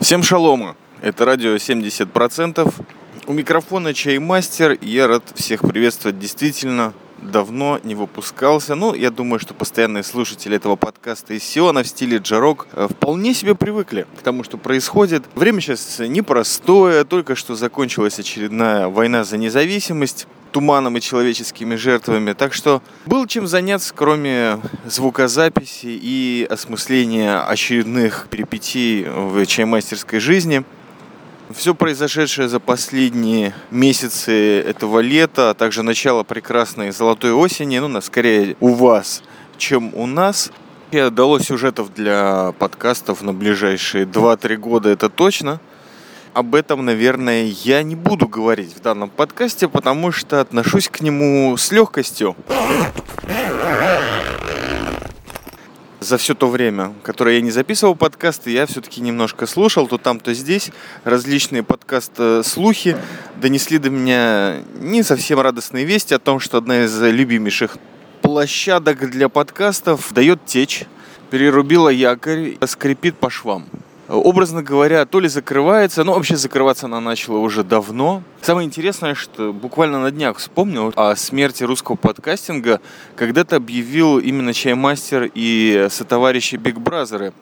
Всем шалома! Это радио 70%. У микрофона Чаймастер. Я рад всех приветствовать. Действительно, давно не выпускался. Ну, я думаю, что постоянные слушатели этого подкаста из Сиона в стиле джарок э, вполне себе привыкли к тому, что происходит. Время сейчас непростое. Только что закончилась очередная война за независимость туманом и человеческими жертвами. Так что был чем заняться, кроме звукозаписи и осмысления очередных перипетий в чаймастерской жизни. Все произошедшее за последние месяцы этого лета, а также начало прекрасной золотой осени, ну, скорее у вас, чем у нас, я дало сюжетов для подкастов на ближайшие 2-3 года, это точно – об этом, наверное, я не буду говорить в данном подкасте, потому что отношусь к нему с легкостью. За все то время, которое я не записывал подкасты, я все-таки немножко слушал, то там, то здесь. Различные подкаст-слухи донесли до меня не совсем радостные вести о том, что одна из любимейших площадок для подкастов дает течь, перерубила якорь, скрипит по швам образно говоря, то ли закрывается, ну вообще закрываться она начала уже давно. Самое интересное, что буквально на днях вспомнил о смерти русского подкастинга, когда-то объявил именно Чаймастер и сотоварищи Биг Бразеры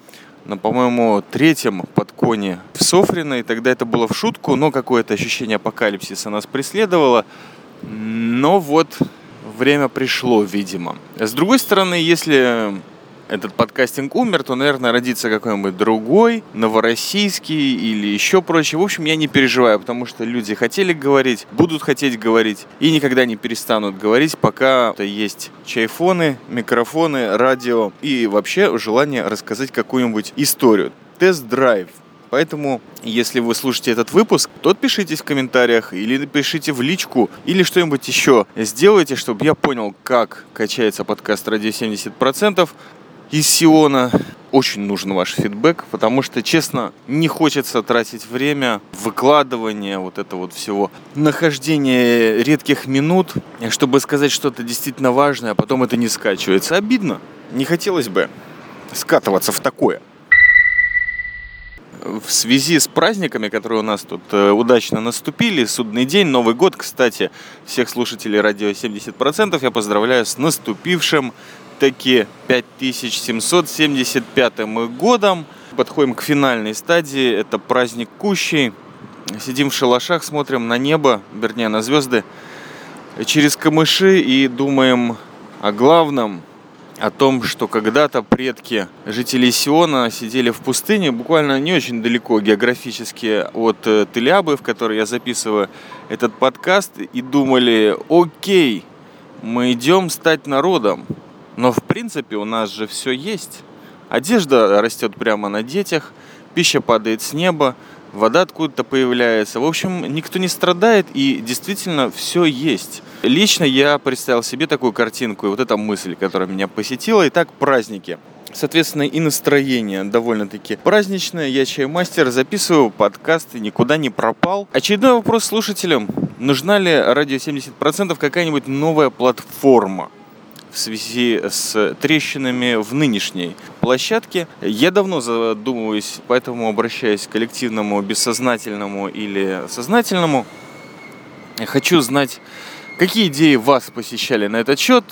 на, по-моему, третьем подконе в Софрино, и тогда это было в шутку, но какое-то ощущение апокалипсиса нас преследовало. Но вот время пришло, видимо. С другой стороны, если этот подкастинг умер, то, наверное, родится какой-нибудь другой, новороссийский или еще прочее. В общем, я не переживаю, потому что люди хотели говорить, будут хотеть говорить и никогда не перестанут говорить, пока есть чайфоны, микрофоны, радио и вообще желание рассказать какую-нибудь историю. Тест-драйв. Поэтому, если вы слушаете этот выпуск, то отпишитесь в комментариях или напишите в личку, или что-нибудь еще сделайте, чтобы я понял, как качается подкаст «Радио 70% из Сиона. Очень нужен ваш фидбэк, потому что, честно, не хочется тратить время, выкладывание вот это вот всего, нахождение редких минут, чтобы сказать что-то действительно важное, а потом это не скачивается. Обидно. Не хотелось бы скатываться в такое. В связи с праздниками, которые у нас тут э, удачно наступили, судный день, Новый год, кстати, всех слушателей радио 70% я поздравляю с наступившим таки 5775 годом. Подходим к финальной стадии. Это праздник Кущей. Сидим в шалашах, смотрим на небо, вернее на звезды, через камыши и думаем о главном, о том, что когда-то предки жителей Сиона сидели в пустыне, буквально не очень далеко географически от э, Телябы, в которой я записываю этот подкаст, и думали, окей, мы идем стать народом, но в принципе у нас же все есть. Одежда растет прямо на детях, пища падает с неба, вода откуда-то появляется. В общем, никто не страдает и действительно все есть. Лично я представил себе такую картинку, и вот эта мысль, которая меня посетила. Итак, праздники. Соответственно, и настроение довольно-таки праздничное. Я чаймастер, записываю подкасты, никуда не пропал. Очередной вопрос слушателям. Нужна ли радио 70% какая-нибудь новая платформа? в связи с трещинами в нынешней площадке. Я давно задумываюсь, поэтому обращаюсь к коллективному, бессознательному или сознательному. Хочу знать, какие идеи вас посещали на этот счет.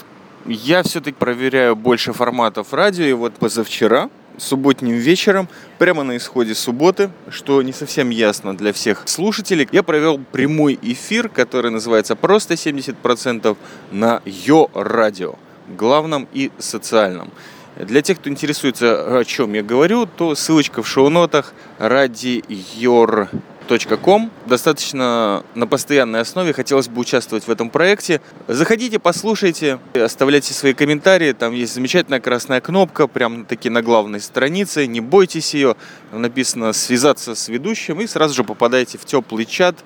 Я все-таки проверяю больше форматов радио, и вот позавчера субботним вечером, прямо на исходе субботы, что не совсем ясно для всех слушателей, я провел прямой эфир, который называется просто 70% на Йо Радио главном и социальном. Для тех, кто интересуется, о чем я говорю, то ссылочка в шоу-нотах radior.com. Достаточно на постоянной основе хотелось бы участвовать в этом проекте. Заходите, послушайте, оставляйте свои комментарии. Там есть замечательная красная кнопка, прямо таки на главной странице. Не бойтесь ее. Написано «Связаться с ведущим» и сразу же попадаете в теплый чат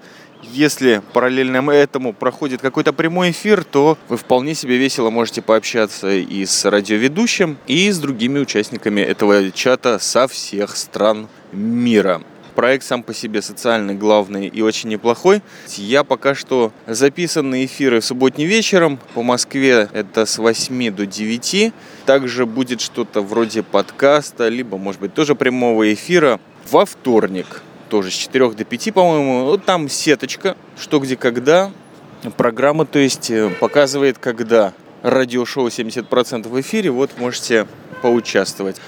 если параллельно этому проходит какой-то прямой эфир, то вы вполне себе весело можете пообщаться и с радиоведущим, и с другими участниками этого чата со всех стран мира. Проект сам по себе социальный, главный и очень неплохой. Я пока что записанные эфиры субботним вечером. По Москве это с 8 до 9. Также будет что-то вроде подкаста, либо, может быть, тоже прямого эфира во вторник. Тоже с 4 до 5, по-моему. Вот там сеточка, что где когда. Программа, то есть, э, показывает, когда радиошоу 70% в эфире. Вот можете поучаствовать.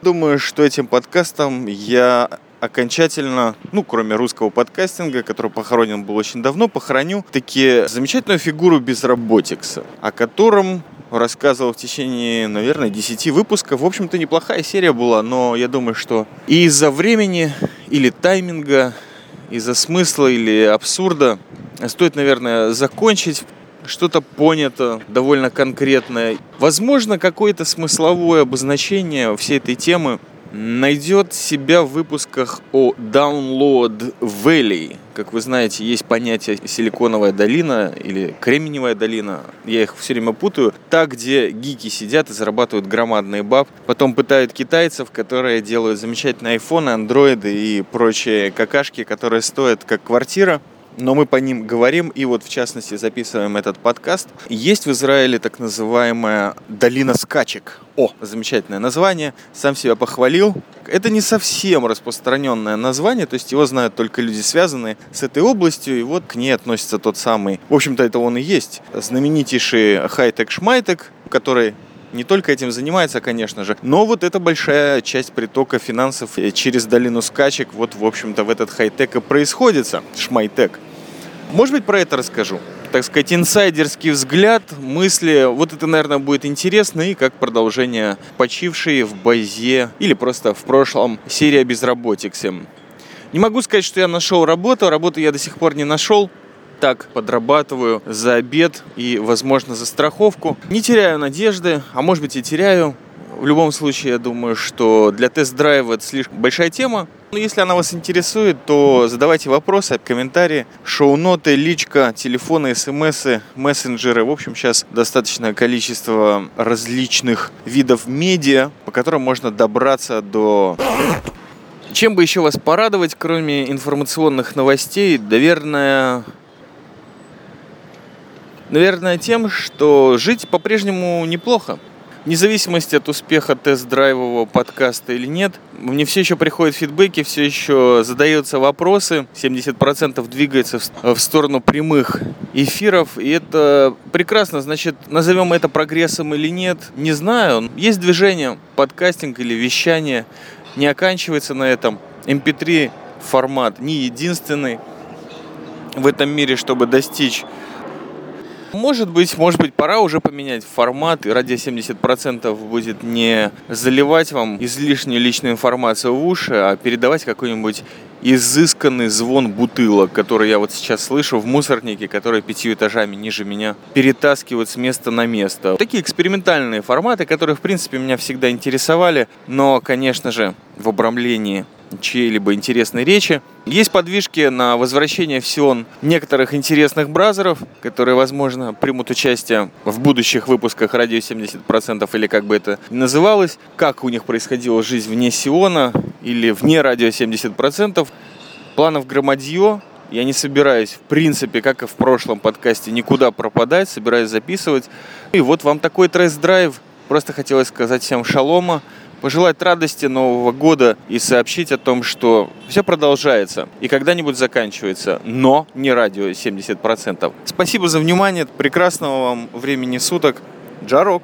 Думаю, что этим подкастом я окончательно, ну, кроме русского подкастинга, который похоронен был очень давно, похороню таки замечательную фигуру безработикса, о котором рассказывал в течение, наверное, 10 выпусков. В общем-то, неплохая серия была, но я думаю, что и из-за времени или тайминга, из-за смысла или абсурда стоит, наверное, закончить что-то понято довольно конкретное. Возможно, какое-то смысловое обозначение всей этой темы найдет себя в выпусках о Download Valley. Как вы знаете, есть понятие силиконовая долина или кременевая долина. Я их все время путаю. Та, где гики сидят и зарабатывают громадные баб. Потом пытают китайцев, которые делают замечательные айфоны, андроиды и прочие какашки, которые стоят как квартира но мы по ним говорим и вот в частности записываем этот подкаст. Есть в Израиле так называемая долина скачек. О, замечательное название, сам себя похвалил. Это не совсем распространенное название, то есть его знают только люди, связанные с этой областью, и вот к ней относится тот самый, в общем-то это он и есть, знаменитейший хай-тек шмайтек, который не только этим занимается, конечно же, но вот это большая часть притока финансов через долину скачек, вот, в общем-то, в этот хай-тек и происходит, шмайтек. Может быть, про это расскажу. Так сказать, инсайдерский взгляд, мысли. Вот это, наверное, будет интересно. И как продолжение почившей в Байзе или просто в прошлом серии о безработице. Не могу сказать, что я нашел работу. Работу я до сих пор не нашел так подрабатываю за обед и, возможно, за страховку. Не теряю надежды, а может быть и теряю. В любом случае, я думаю, что для тест-драйва это слишком большая тема. Но если она вас интересует, то задавайте вопросы, комментарии, шоу-ноты, личка, телефоны, смсы, мессенджеры. В общем, сейчас достаточное количество различных видов медиа, по которым можно добраться до чем бы еще вас порадовать, кроме информационных новостей? Наверное, наверное, тем, что жить по-прежнему неплохо. Вне зависимости от успеха тест-драйвового подкаста или нет, мне все еще приходят фидбэки, все еще задаются вопросы. 70% двигается в сторону прямых эфиров, и это прекрасно. Значит, назовем это прогрессом или нет, не знаю. Есть движение, подкастинг или вещание не оканчивается на этом. MP3 эм формат не единственный в этом мире, чтобы достичь может быть, может быть, пора уже поменять формат, и радио 70% будет не заливать вам излишнюю личную информацию в уши, а передавать какой-нибудь изысканный звон бутылок, который я вот сейчас слышу в мусорнике, который пятью этажами ниже меня перетаскивают с места на место. Такие экспериментальные форматы, которые, в принципе, меня всегда интересовали, но, конечно же, в обрамлении чьей-либо интересной речи. Есть подвижки на возвращение в Сион некоторых интересных бразеров, которые, возможно, примут участие в будущих выпусках «Радио 70%» или как бы это называлось, как у них происходила жизнь вне Сиона или вне «Радио 70%». Планов громадье, я не собираюсь, в принципе, как и в прошлом подкасте, никуда пропадать, собираюсь записывать. И вот вам такой тест-драйв. Просто хотелось сказать всем шалома пожелать радости Нового года и сообщить о том, что все продолжается и когда-нибудь заканчивается, но не радио 70%. Спасибо за внимание, прекрасного вам времени суток. Джарок!